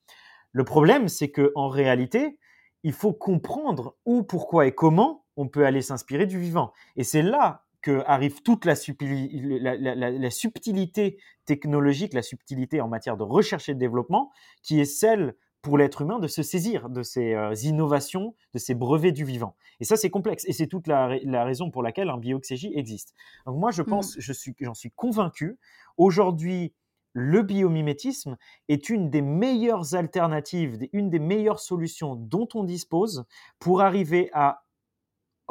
Le problème, c'est que en réalité, il faut comprendre où, pourquoi et comment on peut aller s'inspirer du vivant. Et c'est là que arrive toute la, subtilité technologique, la subtilité en matière de recherche et de développement, qui est celle pour l'être humain de se saisir de ces euh, innovations, de ces brevets du vivant. Et ça, c'est complexe. Et c'est toute la, raison pour laquelle un bioxégie existe. Donc moi, je pense, mm. je suis, j'en suis convaincu. Aujourd'hui, le biomimétisme est une des meilleures alternatives, une des meilleures solutions dont on dispose pour arriver à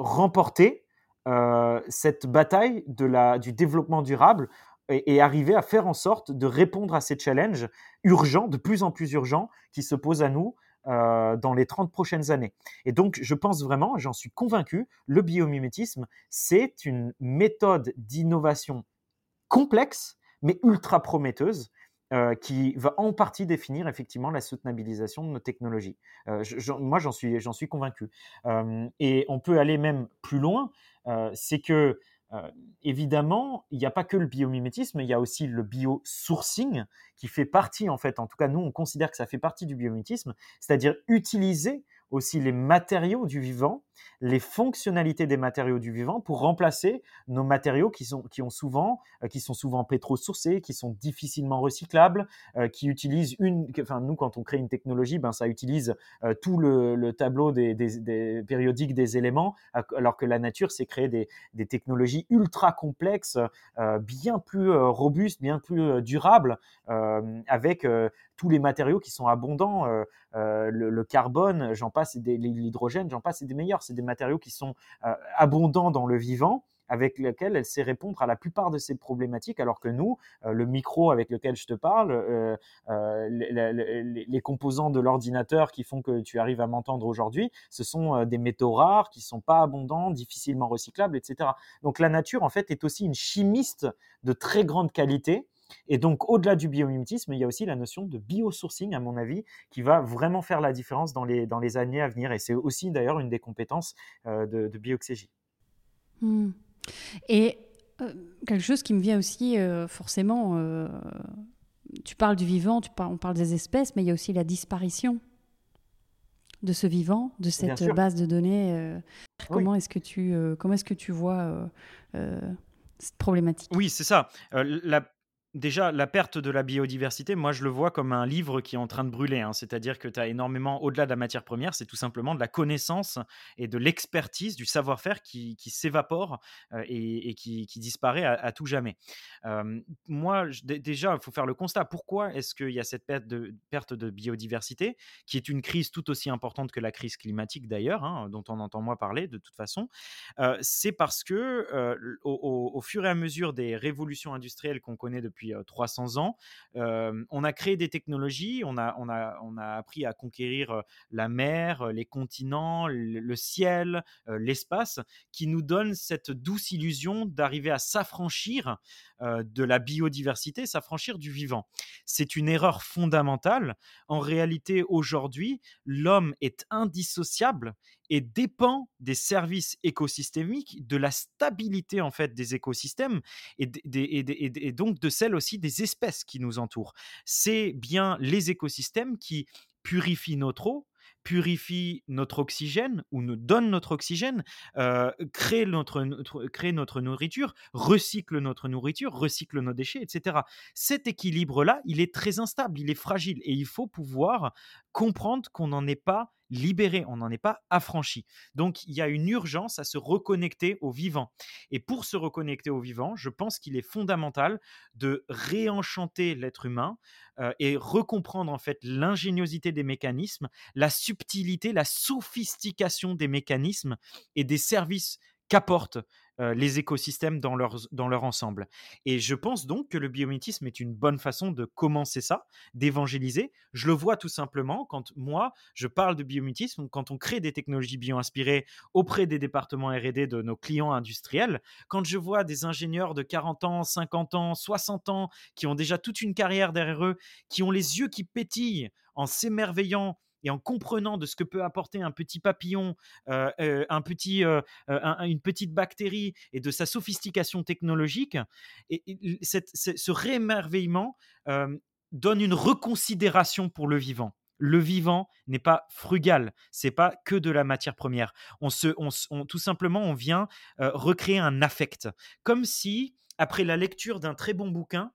remporter euh, cette bataille de la, du développement durable et, arriver à faire en sorte de répondre à ces challenges urgents, de plus en plus urgents, qui se posent à nous euh, dans les 30 prochaines années. Et donc, je pense vraiment, j'en suis convaincu, le biomimétisme, c'est une méthode d'innovation complexe, mais ultra prometteuse, euh, qui va en partie définir effectivement la soutenabilisation de nos technologies. Euh, moi, j'en suis, j'en suis convaincu. Euh, et on peut aller même plus loin, c'est que évidemment, il n'y a pas que le biomimétisme, il y a aussi le biosourcing qui fait partie, en fait, en tout cas, nous, on considère que ça fait partie du biomimétisme, c'est-à-dire utiliser aussi les matériaux du vivant les fonctionnalités des matériaux du vivant pour remplacer nos matériaux qui sont, qui ont souvent, euh, qui sont souvent pétro-sourcés, qui sont difficilement recyclables, euh, qui utilisent une, enfin nous quand on crée une technologie, ben ça utilise euh, tout le, tableau des, des, périodiques des éléments, alors que la nature c'est créer des, des, technologies ultra complexes, bien plus robustes, bien plus durables, avec tous les matériaux qui sont abondants, le, carbone, j'en passe, l'hydrogène, j'en passe, c'est des meilleurs, c'est des matériaux qui sont abondants dans le vivant avec lequel elle sait répondre à la plupart de ces problématiques, alors que nous, le micro avec lequel je te parle, les, composants de l'ordinateur qui font que tu arrives à m'entendre aujourd'hui, ce sont des métaux rares qui sont pas abondants, difficilement recyclables, etc. Donc la nature, en fait, est aussi une chimiste de très grande qualité et donc, au-delà du biomimétisme, il y a aussi la notion de biosourcing, à mon avis, qui va vraiment faire la différence dans les, dans les années à venir. Et c'est aussi d'ailleurs une des compétences euh, de, de bioxégie. Hmm. Et euh, quelque chose qui me vient aussi euh, forcément, tu parles du vivant, tu on parle des espèces, mais il y a aussi la disparition de ce vivant, de cette base de données. Comment est-ce que tu, comment est-ce que tu vois cette problématique? Oui, c'est ça. la Déjà, la perte de la biodiversité, moi, je le vois comme un livre qui est en train de brûler. Hein. C'est-à-dire que tu as énormément, au-delà de la matière première, c'est tout simplement de la connaissance et de l'expertise, du savoir-faire qui, s'évapore euh, et, qui, disparaît à, tout jamais. moi, déjà, il faut faire le constat. Pourquoi est-ce qu'il y a cette perte de, biodiversité, qui est une crise tout aussi importante que la crise climatique d'ailleurs, hein, dont on entend moi parler de toute façon euh, C'est parce que euh, au fur et à mesure des révolutions industrielles qu'on connaît depuis 300 ans. on a créé des technologies, on a, on a, on a appris à conquérir la mer, les continents, le, ciel, l'espace, qui nous donnent cette douce illusion d'arriver à s'affranchir de la biodiversité, s'affranchir du vivant. C'est une erreur fondamentale. En réalité, aujourd'hui, l'homme est indissociable et dépend des services écosystémiques, de la stabilité en fait des écosystèmes et, et donc de celle aussi des espèces qui nous entourent. C'est bien les écosystèmes qui purifient notre eau, purifie notre oxygène ou nous donne notre oxygène, euh, crée, notre, crée notre nourriture, recycle notre nourriture, recycle nos déchets, etc. Cet équilibre-là, il est très instable, il est fragile et il faut pouvoir comprendre qu'on n'en est pas libéré, on n'en est pas affranchi. Donc il y a une urgence à se reconnecter au vivant. Et pour se reconnecter au vivant, je pense qu'il est fondamental de réenchanter l'être humain euh, et recomprendre en fait l'ingéniosité des mécanismes, la subtilité, la sophistication des mécanismes et des services qu'apportent euh, les écosystèmes dans leur, dans leur ensemble. Et je pense donc que le biométisme est une bonne façon de commencer ça, d'évangéliser. Je le vois tout simplement quand moi, je parle de biométisme, quand on crée des technologies bio-inspirées auprès des départements RD de nos clients industriels, quand je vois des ingénieurs de 40 ans, 50 ans, 60 ans, qui ont déjà toute une carrière derrière eux, qui ont les yeux qui pétillent en s'émerveillant et en comprenant de ce que peut apporter un petit papillon, euh, euh, un petit, euh, une petite bactérie et de sa sophistication technologique, ce réémerveillement donne une reconsidération pour le vivant. Le vivant n'est pas frugal, c'est pas que de la matière première. On se, on, tout simplement, on vient recréer un affect, comme si après la lecture d'un très bon bouquin,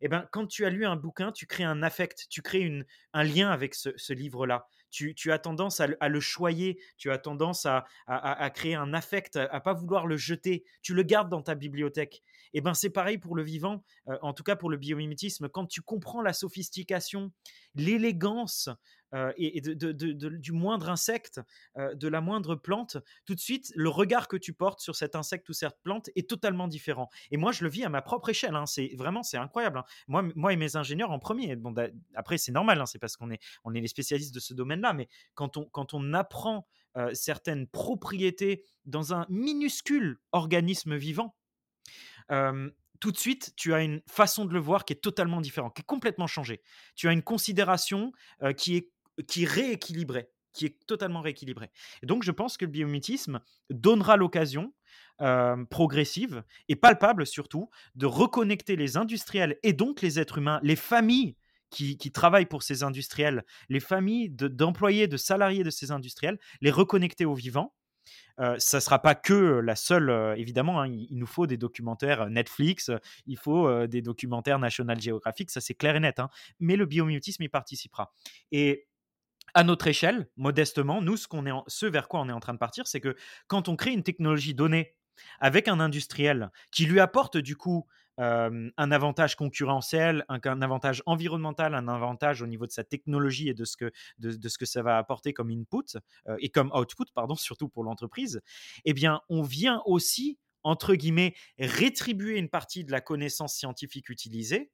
eh ben, quand tu as lu un bouquin, tu crées un affect, tu crées une, un lien avec ce, livre-là. Tu, as tendance à, le choyer, tu as tendance à, à, créer un affect, à, pas vouloir le jeter. Tu le gardes dans ta bibliothèque. Eh ben, c'est pareil pour le vivant, euh, en tout cas pour le biomimétisme. Quand tu comprends la sophistication, l'élégance euh, et, du moindre insecte, euh, de la moindre plante, tout de suite, le regard que tu portes sur cet insecte ou cette plante est totalement différent. Et moi, je le vis à ma propre échelle. Hein. C'est vraiment, c'est incroyable. Hein. Moi, moi et mes ingénieurs en premier. Bon, après, c'est normal. Hein. C'est parce qu'on est, on est les spécialistes de ce domaine-là. Mais quand on, quand on apprend euh, certaines propriétés dans un minuscule organisme vivant, tout de suite, tu as une façon de le voir qui est totalement différente, qui est complètement changée. Tu as une considération qui est qui est rééquilibrée, qui est totalement rééquilibrée. Et donc, je pense que le biomimétisme donnera l'occasion progressive et palpable surtout de reconnecter les industriels et donc les êtres humains, les familles qui, travaillent pour ces industriels, les familles d'employés, de, salariés de ces industriels, les reconnecter au vivant ça ne sera pas que la seule, évidemment, hein, il, nous faut des documentaires Netflix, il faut des documentaires National Geographic, ça c'est clair et net, hein, mais le biomimétisme y participera. Et à notre échelle, modestement, nous, ce, vers quoi on est en train de partir, c'est que quand on crée une technologie donnée avec un industriel qui lui apporte du coup un avantage concurrentiel, un, avantage environnemental, un avantage au niveau de sa technologie et de ce que, de, ce que ça va apporter comme input et comme output, pardon, surtout pour l'entreprise, eh bien, on vient aussi, entre guillemets, rétribuer une partie de la connaissance scientifique utilisée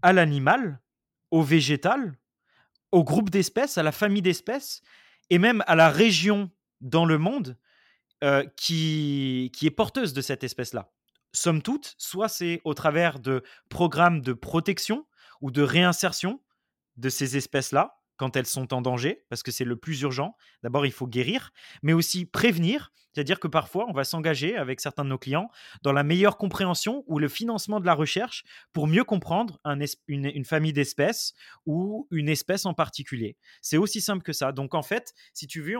à l'animal, au végétal, au groupe d'espèces, à la famille d'espèces et même à la région dans le monde qui, qui est porteuse de cette espèce-là. Somme toute, soit c'est au travers de programmes de protection ou de réinsertion de ces espèces-là quand elles sont en danger, parce que c'est le plus urgent. D'abord, il faut guérir, mais aussi prévenir, c'est-à-dire que parfois, on va s'engager avec certains de nos clients dans la meilleure compréhension ou le financement de la recherche pour mieux comprendre une, famille d'espèces ou une espèce en particulier. C'est aussi simple que ça. Donc, en fait, si tu veux,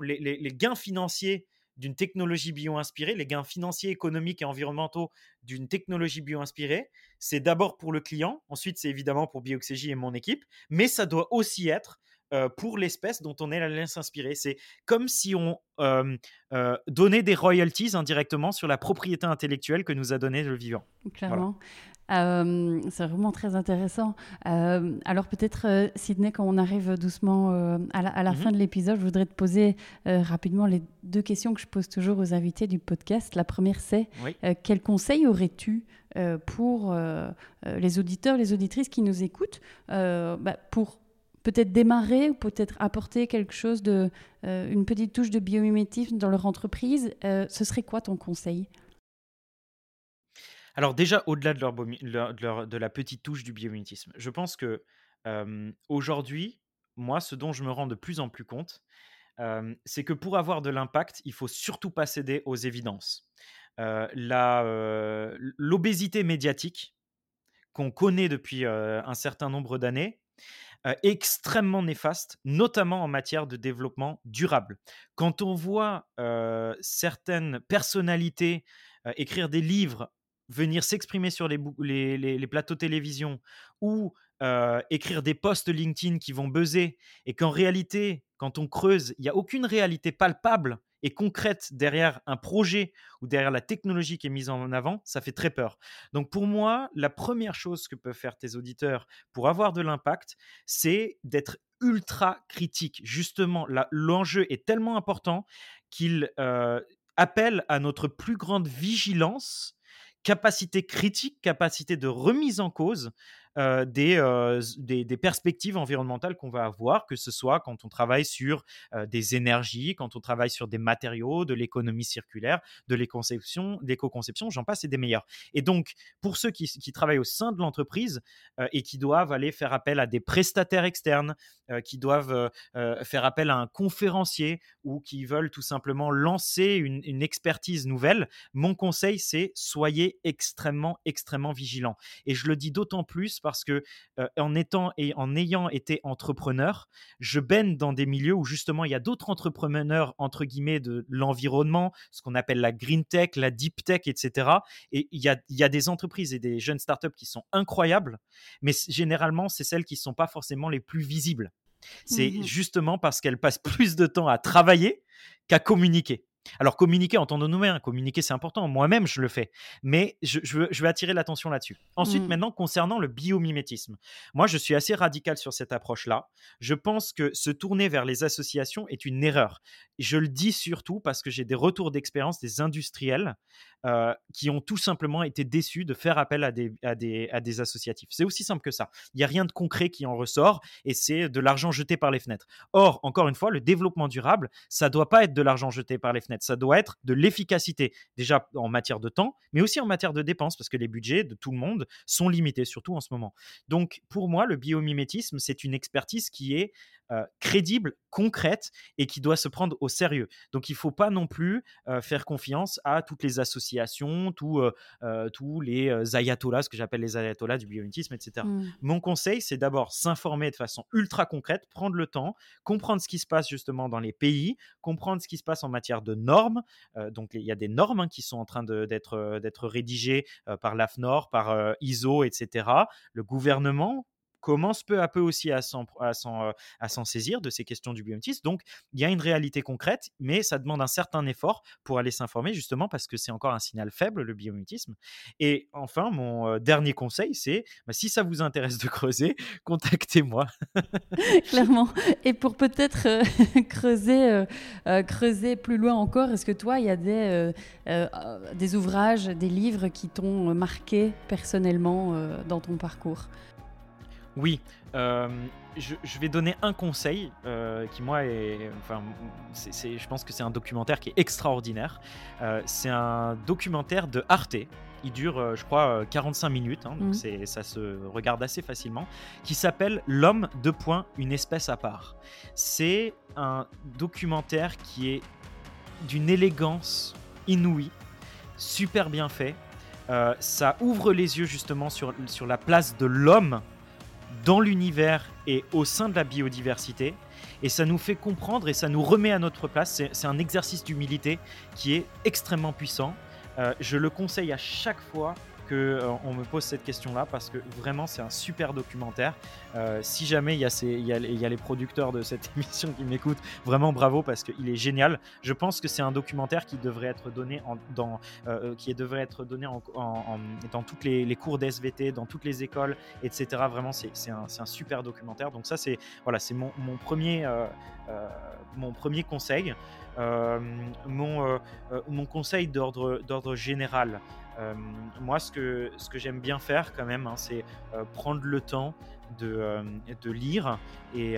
les gains financiers d'une technologie bio-inspirée, les gains financiers, économiques et environnementaux d'une technologie bio-inspirée, c'est d'abord pour le client, ensuite c'est évidemment pour Bioxégie et mon équipe, mais ça doit aussi être euh, pour l'espèce dont on est allé s'inspirer. C'est comme si on euh, euh, donnait des royalties indirectement sur la propriété intellectuelle que nous a donné le vivant. Clairement. C'est vraiment très intéressant. alors peut-être, Sydney, quand on arrive doucement à la, mmh fin de l'épisode, je voudrais te poser rapidement les deux questions que je pose toujours aux invités du podcast. La première, c'est quel conseil aurais-tu pour les auditeurs, les auditrices qui nous écoutent, bah, pour peut-être démarrer ou peut-être apporter quelque chose de, euh, une petite touche de biomimétisme dans leur entreprise, euh, ce serait quoi ton conseil? Alors déjà, au-delà de, la petite touche du biomimétisme, je pense que aujourd'hui, moi, ce dont je me rends de plus en plus compte, c'est que pour avoir de l'impact, il faut surtout pas céder aux évidences. L'obésité médiatique qu'on connaît depuis un certain nombre d'années, euh, extrêmement néfaste, notamment en matière de développement durable. Quand on voit certaines personnalités écrire des livres, venir s'exprimer sur les, plateaux télévision ou écrire des posts LinkedIn qui vont buzzer et qu'en réalité, quand on creuse, il n'y a aucune réalité palpable et concrète derrière un projet ou derrière la technologie qui est mise en avant, ça fait très peur. Donc pour moi, la première chose que peuvent faire tes auditeurs pour avoir de l'impact, c'est d'être ultra critique. Justement, l'enjeu est tellement important qu'il appelle à notre plus grande vigilance capacité critique, capacité de remise en cause euh, euh, des, perspectives environnementales qu'on va avoir, que ce soit quand on travaille sur euh, des énergies, quand on travaille sur des matériaux, de l'économie circulaire, de l'éco-conception, j'en passe, et des meilleurs. Et donc, pour ceux qui, travaillent au sein de l'entreprise et qui doivent aller faire appel à des prestataires externes, qui doivent faire appel à un conférencier ou qui veulent tout simplement lancer une expertise nouvelle, mon conseil, c'est soyez extrêmement, extrêmement vigilants. Et je le dis d'autant plus parce que en étant et en ayant été entrepreneur, je baigne dans des milieux où justement il y a d'autres entrepreneurs entre guillemets de l'environnement, ce qu'on appelle la green tech, la deep tech, etc. Et il y a, y a des entreprises et des jeunes startups qui sont incroyables, mais généralement c'est celles qui ne sont pas forcément les plus visibles. C'est mmh justement parce qu'elles passent plus de temps à travailler qu'à communiquer. Alors communiquer, entendons-nous bien, communiquer c'est important, moi-même je le fais, mais je, je, vais attirer l'attention là-dessus. Ensuite, mmh. maintenant, concernant le biomimétisme, moi je suis assez radical sur cette approche-là. Je pense que se tourner vers les associations est une erreur. Je le dis surtout parce que j'ai des retours d'expérience des industriels euh, qui ont tout simplement été déçus de faire appel à des, à des, à des associatifs. C'est aussi simple que ça. Il n'y a rien de concret qui en ressort et c'est de l'argent jeté par les fenêtres. Or, encore une fois, le développement durable, ça ne doit pas être de l'argent jeté par les fenêtres ça doit être de l'efficacité, déjà en matière de temps, mais aussi en matière de dépenses, parce que les budgets de tout le monde sont limités, surtout en ce moment. Donc, pour moi, le biomimétisme, c'est une expertise qui est crédible, concrète et qui doit se prendre au sérieux. Donc il ne faut pas non plus faire confiance à toutes les associations, tous, tous les ayatollahs, ce que j'appelle les ayatollahs du biomimétisme, etc. Mmh. Mon conseil, c'est d'abord s'informer de façon ultra concrète, prendre le temps, comprendre ce qui se passe justement dans les pays, comprendre ce qui se passe en matière de normes. donc il y a des normes hein, qui sont en train d'être rédigées par l'AFNOR, par ISO, etc. Le gouvernement commence peu à peu aussi à s'en, à s'en, saisir de ces questions du biométisme. Donc, il y a une réalité concrète, mais ça demande un certain effort pour aller s'informer, justement parce que c'est encore un signal faible, le biométisme. Et enfin, mon dernier conseil, c'est bah, si ça vous intéresse de creuser, contactez-moi. Clairement. Et pour peut-être creuser, creuser plus loin encore, est-ce que toi, il y a des ouvrages, des livres qui t'ont marqué personnellement dans ton parcours? Oui, euh, je, vais donner un conseil euh, qui, moi, est. Enfin, je pense que c'est un documentaire qui est extraordinaire. Euh, c'est un documentaire de Arte. Il dure, je crois, 45 minutes, hein, donc mmh. ça se regarde assez facilement, qui s'appelle L'homme, de point, une espèce à part. C'est un documentaire qui est d'une élégance inouïe, super bien fait. ça ouvre les yeux justement sur, sur la place de l'homme dans l'univers et au sein de la biodiversité. Et ça nous fait comprendre et ça nous remet à notre place. C'est un exercice d'humilité qui est extrêmement puissant. Euh, je le conseille à chaque fois euh, on me pose cette question-là parce que vraiment c'est un super documentaire. Euh, si jamais il y, a y a, les producteurs de cette émission qui m'écoutent, vraiment bravo parce qu'il est génial. Je pense que c'est un documentaire qui devrait être donné en, dans, euh, qui devrait être donné en, dans toutes les, cours d'SVT, dans toutes les écoles, etc. Vraiment c'est un, super documentaire. Donc ça c'est voilà, c'est mon, premier mon premier conseil. mon, mon conseil d'ordre général, moi, ce que, ce que j'aime bien faire quand même, hein, c'est euh, prendre le temps de, euh, de lire et,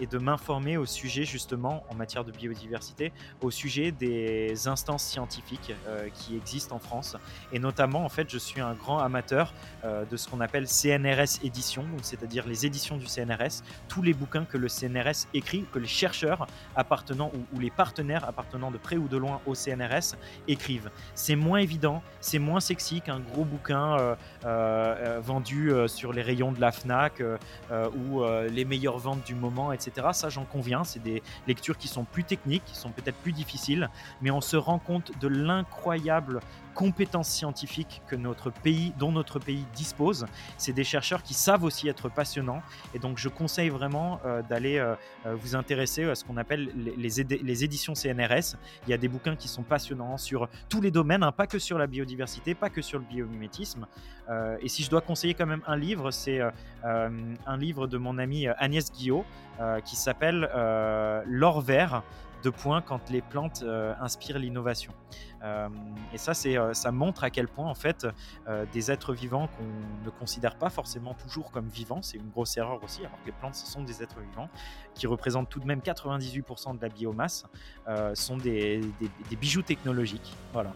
et de m'informer au sujet justement en matière de biodiversité, au sujet des instances scientifiques qui existent en France. Et notamment, en fait, je suis un grand amateur de ce qu'on appelle CNRS édition, c'est-à-dire les éditions du CNRS, tous les bouquins que le CNRS écrit, que les chercheurs appartenant ou, les partenaires appartenant de près ou de loin au CNRS écrivent. C'est moins évident, c'est moins sexy qu'un gros bouquin euh, euh, vendu euh, sur les rayons de la FNAC ou les meilleures ventes du moment, etc. Ça, j'en conviens. C'est des lectures qui sont plus techniques, qui sont peut-être plus difficiles, mais on se rend compte de l'incroyable compétences scientifiques que notre pays, dont notre pays dispose. C'est des chercheurs qui savent aussi être passionnants. Et donc, je conseille vraiment euh, d'aller euh, euh, vous intéresser à ce qu'on appelle les, éditions CNRS. Il y a des bouquins qui sont passionnants sur tous les domaines, hein, pas que sur la biodiversité, pas que sur le biomimétisme. et si je dois conseiller quand même un livre, c'est un livre de mon ami Agnès Guillot qui s'appelle L'or vert de points quand les plantes inspirent l'innovation. Euh, et ça, c'est, euh, ça montre à quel point, en fait, euh, des êtres vivants qu'on ne considère pas forcément toujours comme vivants, c'est une grosse erreur aussi, alors que les plantes, ce sont des êtres vivants, qui représentent tout de même 98% de la biomasse, sont des, des bijoux technologiques. Voilà.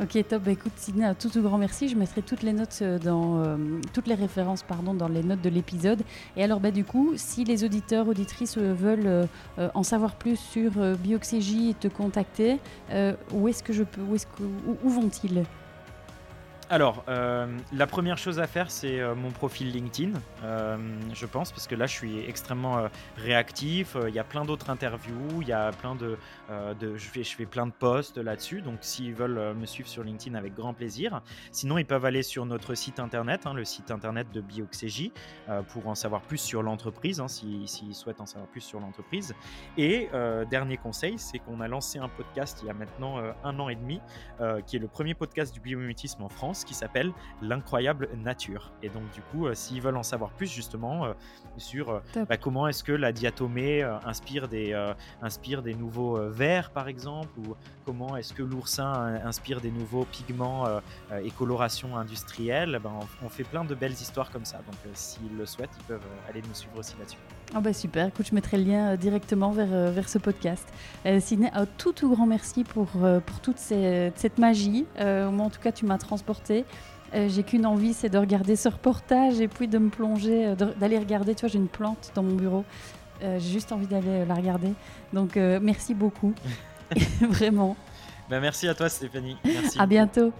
Ok, top. Bah, écoute, Sidney, un tout, tout grand merci. Je mettrai toutes les notes euh, dans euh, toutes les références, pardon, dans les notes de l'épisode. Et alors, bah, du coup, si les auditeurs, auditrices euh, veulent en savoir plus sur Bioxégie et te contacter, où est-ce que je peux, où, est-ce que, où vont-ils? Alors, la première chose à faire, c'est mon profil LinkedIn, je pense, parce que là, je suis extrêmement réactif. Il y a plein d'autres interviews, il y a plein de, je, fais, je fais plein de posts là-dessus. Donc, s'ils veulent me suivre sur LinkedIn, avec grand plaisir. Sinon, ils peuvent aller sur notre site internet, hein, le site internet de Bioxégie, pour en savoir plus sur l'entreprise, hein, s'ils souhaitent en savoir plus sur l'entreprise. Et dernier conseil, c'est qu'on a lancé un podcast il y a maintenant un an et demi, qui est le premier podcast du biomimétisme en France qui s'appelle L'incroyable nature. Et donc, du coup, euh, s'ils veulent en savoir plus justement euh, sur euh, bah, comment est-ce que la diatomée inspire, des, inspire des nouveaux vers, par exemple, ou comment est-ce que l'oursin inspire des nouveaux pigments et colorations industrielles, ben, on, fait plein de belles histoires comme ça. Donc, s'ils le souhaitent, ils peuvent aller nous suivre aussi là-dessus. Ah bah super, écoute, je mettrai le lien directement vers, vers ce podcast. Euh, Sidney, un tout tout grand merci pour, pour toute cette magie. moi en tout cas, tu m'as transporté euh, j'ai qu'une envie, c'est de regarder ce reportage et puis de me plonger, euh, d'aller regarder. Tu vois, j'ai une plante dans mon bureau. J'ai juste envie d'aller la regarder. Donc, merci beaucoup. Vraiment. Ben, merci à toi, Stéphanie. Merci. À bientôt.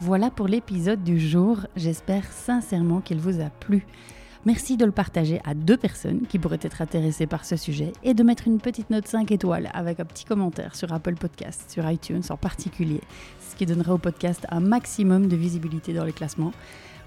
Voilà pour l'épisode du jour. J'espère sincèrement qu'il vous a plu. Merci de le partager à deux personnes qui pourraient être intéressées par ce sujet et de mettre une petite note 5 étoiles avec un petit commentaire sur Apple Podcast, sur iTunes en particulier, ce qui donnera au podcast un maximum de visibilité dans les classements.